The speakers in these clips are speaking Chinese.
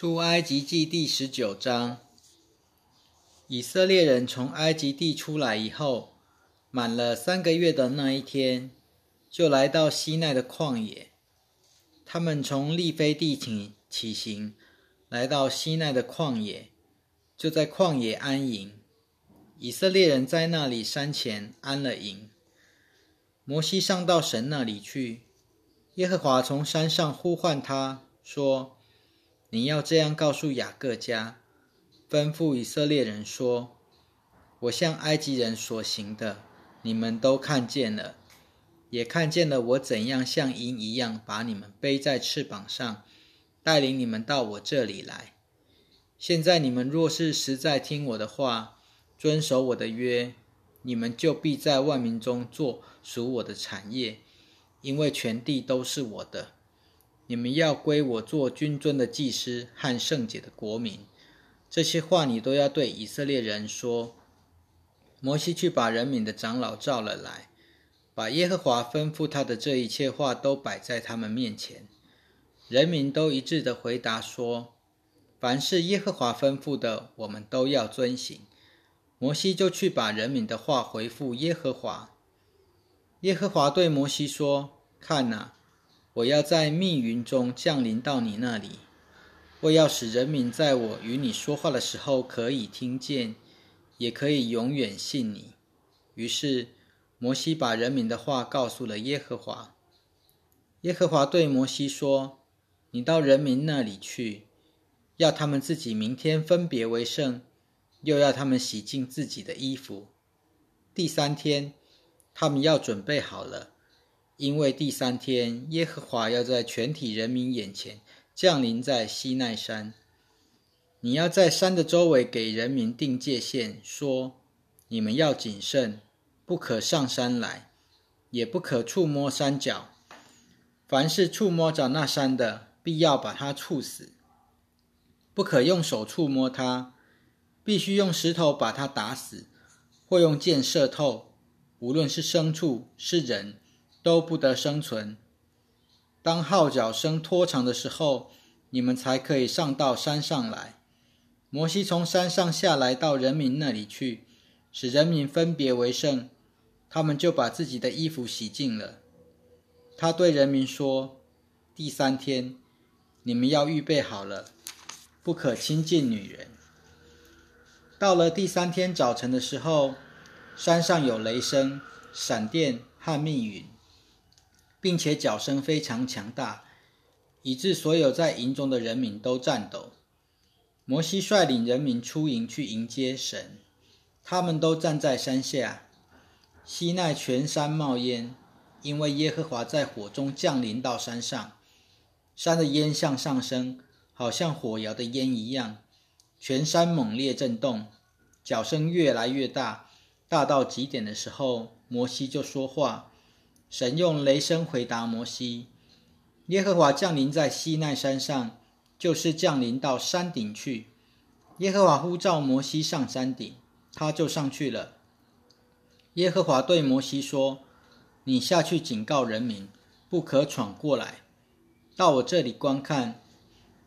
出埃及记第十九章，以色列人从埃及地出来以后，满了三个月的那一天，就来到西奈的旷野。他们从利非地起起行，来到西奈的旷野，就在旷野安营。以色列人在那里山前安了营。摩西上到神那里去，耶和华从山上呼唤他说。你要这样告诉雅各家，吩咐以色列人说：“我向埃及人所行的，你们都看见了，也看见了我怎样像鹰一样把你们背在翅膀上，带领你们到我这里来。现在你们若是实在听我的话，遵守我的约，你们就必在万民中做属我的产业，因为全地都是我的。”你们要归我做君尊的祭司和圣洁的国民，这些话你都要对以色列人说。摩西去把人民的长老召了来，把耶和华吩咐他的这一切话都摆在他们面前。人民都一致的回答说：“凡是耶和华吩咐的，我们都要遵行。”摩西就去把人民的话回复耶和华。耶和华对摩西说：“看哪。”我要在密云中降临到你那里，我要使人民在我与你说话的时候可以听见，也可以永远信你。于是摩西把人民的话告诉了耶和华。耶和华对摩西说：“你到人民那里去，要他们自己明天分别为圣，又要他们洗净自己的衣服。第三天，他们要准备好了。”因为第三天，耶和华要在全体人民眼前降临在西奈山。你要在山的周围给人民定界限，说：你们要谨慎，不可上山来，也不可触摸山脚。凡是触摸着那山的，必要把它处死。不可用手触摸它，必须用石头把它打死，或用箭射透。无论是牲畜是人。都不得生存。当号角声拖长的时候，你们才可以上到山上来。摩西从山上下来，到人民那里去，使人民分别为圣。他们就把自己的衣服洗净了。他对人民说：“第三天，你们要预备好了，不可亲近女人。”到了第三天早晨的时候，山上有雷声、闪电和密云。并且脚声非常强大，以致所有在营中的人民都颤抖。摩西率领人民出营去迎接神，他们都站在山下。西奈全山冒烟，因为耶和华在火中降临到山上。山的烟向上升，好像火窑的烟一样。全山猛烈震动，脚声越来越大，大到极点的时候，摩西就说话。神用雷声回答摩西：“耶和华降临在西奈山上，就是降临到山顶去。耶和华呼召摩西上山顶，他就上去了。耶和华对摩西说：‘你下去警告人民，不可闯过来，到我这里观看，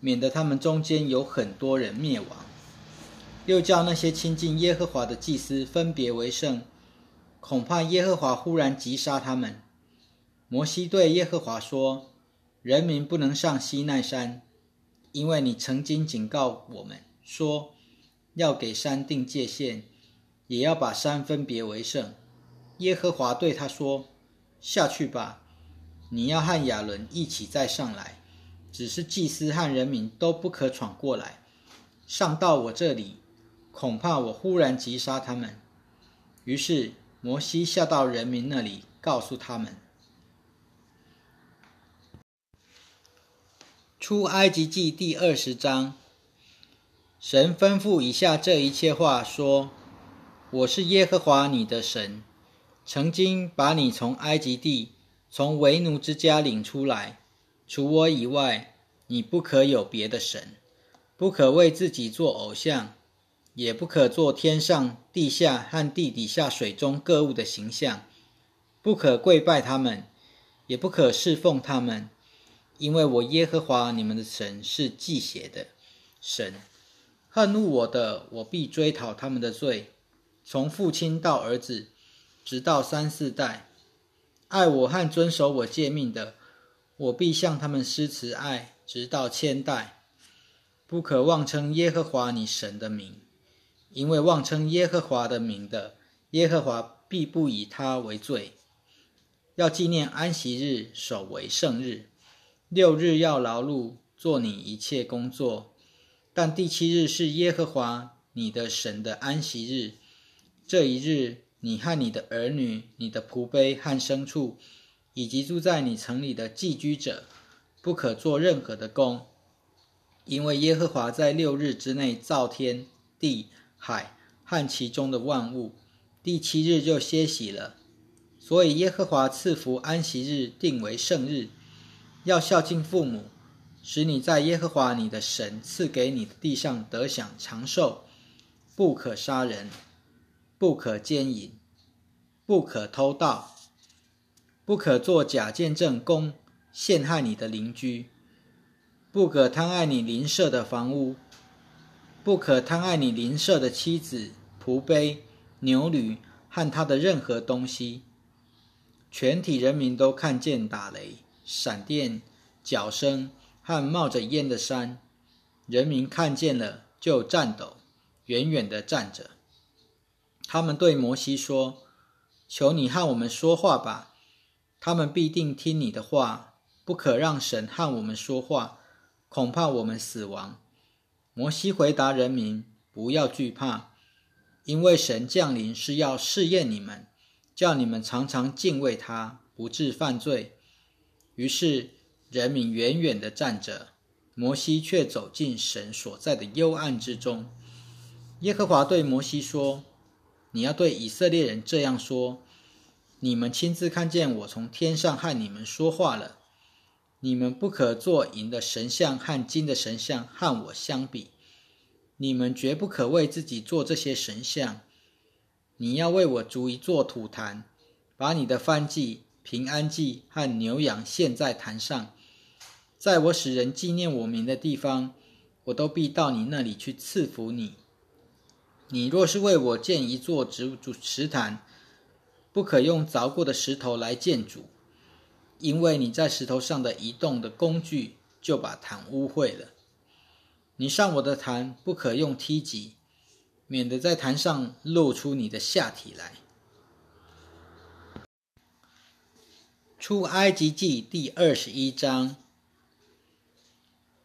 免得他们中间有很多人灭亡。又叫那些亲近耶和华的祭司分别为圣，恐怕耶和华忽然击杀他们。’”摩西对耶和华说：“人民不能上西奈山，因为你曾经警告我们说，要给山定界限，也要把山分别为圣。”耶和华对他说：“下去吧，你要和亚伦一起再上来，只是祭司和人民都不可闯过来，上到我这里，恐怕我忽然击杀他们。”于是摩西下到人民那里，告诉他们。出埃及记第二十章，神吩咐以下这一切话说：“我是耶和华你的神，曾经把你从埃及地，从为奴之家领出来。除我以外，你不可有别的神，不可为自己做偶像，也不可做天上、地下和地底下水中各物的形象，不可跪拜他们，也不可侍奉他们。”因为我耶和华你们的神是祭血的，神。恨恶我的，我必追讨他们的罪，从父亲到儿子，直到三四代。爱我和遵守我诫命的，我必向他们施慈爱，直到千代。不可妄称耶和华你神的名，因为妄称耶和华的名的，耶和华必不以他为罪。要纪念安息日，守为圣日。六日要劳碌，做你一切工作。但第七日是耶和华你的神的安息日，这一日，你和你的儿女、你的仆婢和牲畜，以及住在你城里的寄居者，不可做任何的工，因为耶和华在六日之内造天地海和其中的万物，第七日就歇息了。所以耶和华赐福安息日，定为圣日，要孝敬父母。使你在耶和华你的神赐给你的地上得享长寿，不可杀人，不可奸淫，不可偷盗，不可作假见证供陷害你的邻居，不可贪爱你邻舍的房屋，不可贪爱你邻舍的妻子、仆婢、牛驴和他的任何东西。全体人民都看见打雷、闪电、脚声。和冒着烟的山，人民看见了就颤抖，远远的站着。他们对摩西说：“求你和我们说话吧，他们必定听你的话。不可让神和我们说话，恐怕我们死亡。”摩西回答人民：“不要惧怕，因为神降临是要试验你们，叫你们常常敬畏他，不致犯罪。”于是。人民远远地站着，摩西却走进神所在的幽暗之中。耶和华对摩西说：“你要对以色列人这样说：你们亲自看见我从天上和你们说话了。你们不可做银的神像和金的神像和我相比。你们绝不可为自己做这些神像。你要为我逐一做土坛，把你的燔祭、平安祭和牛羊献在坛上。”在我使人纪念我名的地方，我都必到你那里去赐福你。你若是为我建一座主池坛，不可用凿过的石头来建筑，因为你在石头上的移动的工具就把坛污秽了。你上我的坛不可用梯级，免得在坛上露出你的下体来。出埃及记第二十一章。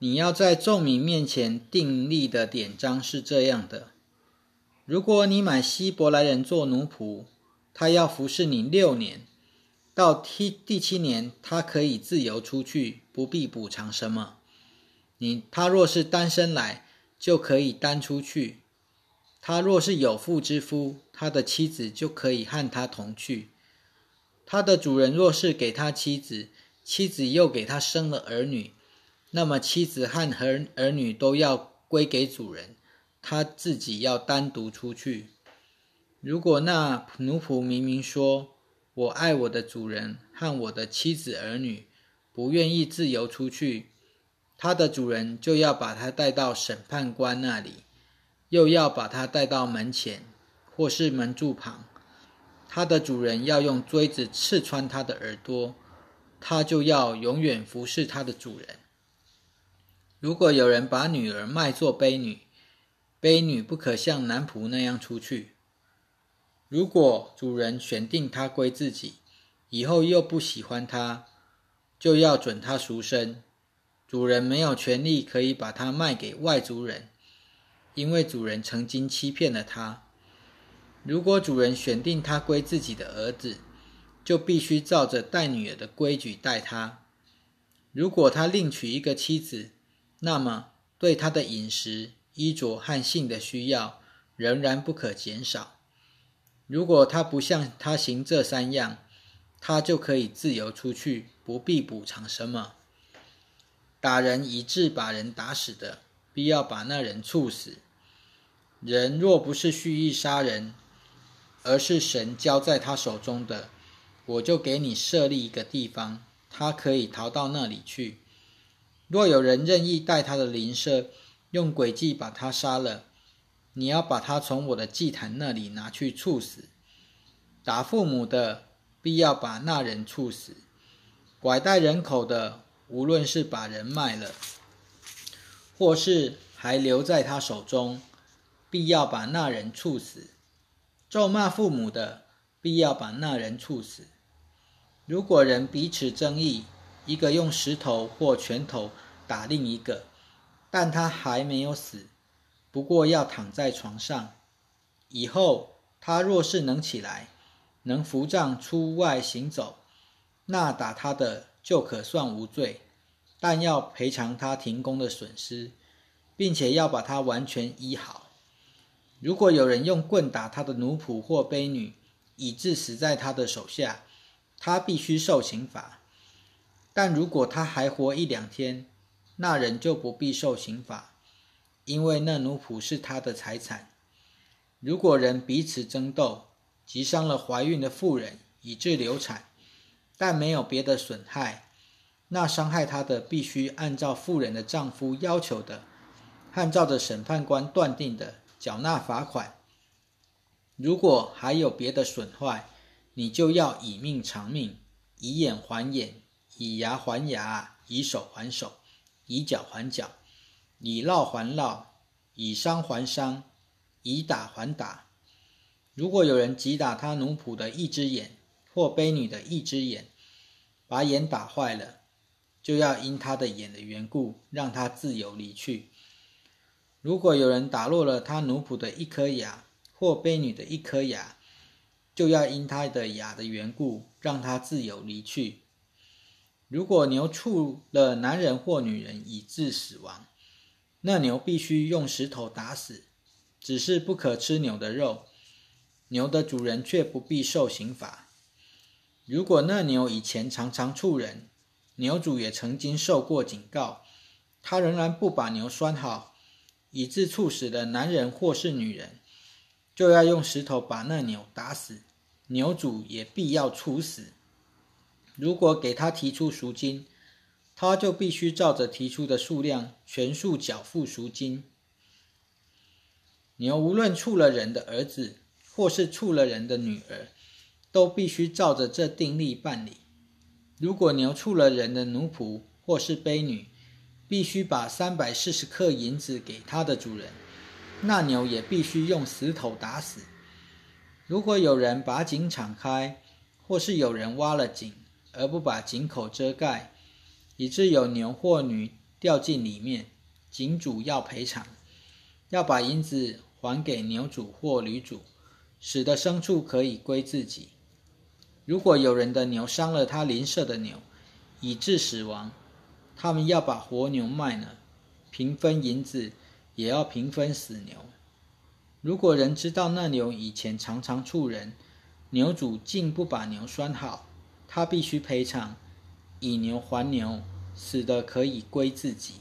你要在众民面前订立的典章是这样的：如果你买希伯来人做奴仆，他要服侍你六年，到第第七年，他可以自由出去，不必补偿什么。你他若是单身来，就可以单出去；他若是有妇之夫，他的妻子就可以和他同去。他的主人若是给他妻子，妻子又给他生了儿女。那么妻子和儿儿女都要归给主人，他自己要单独出去。如果那奴仆明明说：“我爱我的主人和我的妻子儿女，不愿意自由出去”，他的主人就要把他带到审判官那里，又要把他带到门前或是门柱旁。他的主人要用锥子刺穿他的耳朵，他就要永远服侍他的主人。如果有人把女儿卖作卑女，卑女不可像男仆那样出去。如果主人选定她归自己，以后又不喜欢她，就要准她赎身。主人没有权利可以把她卖给外族人，因为主人曾经欺骗了她。如果主人选定他归自己的儿子，就必须照着待女儿的规矩待他。如果他另娶一个妻子，那么，对他的饮食、衣着和性的需要仍然不可减少。如果他不向他行这三样，他就可以自由出去，不必补偿什么。打人以致把人打死的，必要把那人处死。人若不是蓄意杀人，而是神交在他手中的，我就给你设立一个地方，他可以逃到那里去。若有人任意带他的邻舍用诡计把他杀了。你要把他从我的祭坛那里拿去处死。打父母的，必要把那人处死；拐带人口的，无论是把人卖了，或是还留在他手中，必要把那人处死。咒骂父母的，必要把那人处死。如果人彼此争议，一个用石头或拳头打另一个，但他还没有死，不过要躺在床上。以后他若是能起来，能扶杖出外行走，那打他的就可算无罪，但要赔偿他停工的损失，并且要把他完全医好。如果有人用棍打他的奴仆或婢女，以致死在他的手下，他必须受刑罚。但如果他还活一两天，那人就不必受刑罚，因为那奴仆是他的财产。如果人彼此争斗，击伤了怀孕的妇人，以致流产，但没有别的损害，那伤害她的必须按照妇人的丈夫要求的，按照着审判官断定的。缴纳罚款。如果还有别的损坏，你就要以命偿命，以眼还眼，以牙还牙，以手还手，以脚还脚，以烙还烙，以伤还伤，以打还打。如果有人击打他奴仆的一只眼，或婢女的一只眼，把眼打坏了，就要因他的眼的缘故，让他自由离去。如果有人打落了他奴仆的一颗牙，或婢女的一颗牙，就要因他的牙的缘故，让他自由离去。如果牛触了男人或女人以致死亡，那牛必须用石头打死，只是不可吃牛的肉。牛的主人却不必受刑罚。如果那牛以前常常触人，牛主也曾经受过警告，他仍然不把牛拴好。以致猝死的男人或是女人，就要用石头把那牛打死，牛主也必要处死。如果给他提出赎金，他就必须照着提出的数量全数缴付赎金。牛无论触了人的儿子，或是触了人的女儿，都必须照着这定例办理。如果牛触了人的奴仆或是婢女，必须把三百四十克银子给他的主人，那牛也必须用石头打死。如果有人把井敞开，或是有人挖了井而不把井口遮盖，以致有牛或女掉进里面，井主要赔偿，要把银子还给牛主或驴主，使得牲畜可以归自己。如果有人的牛伤了他邻舍的牛，以致死亡，他们要把活牛卖了，平分银子，也要平分死牛。如果人知道那牛以前常常触人，牛主竟不把牛拴好，他必须赔偿，以牛还牛，死的可以归自己。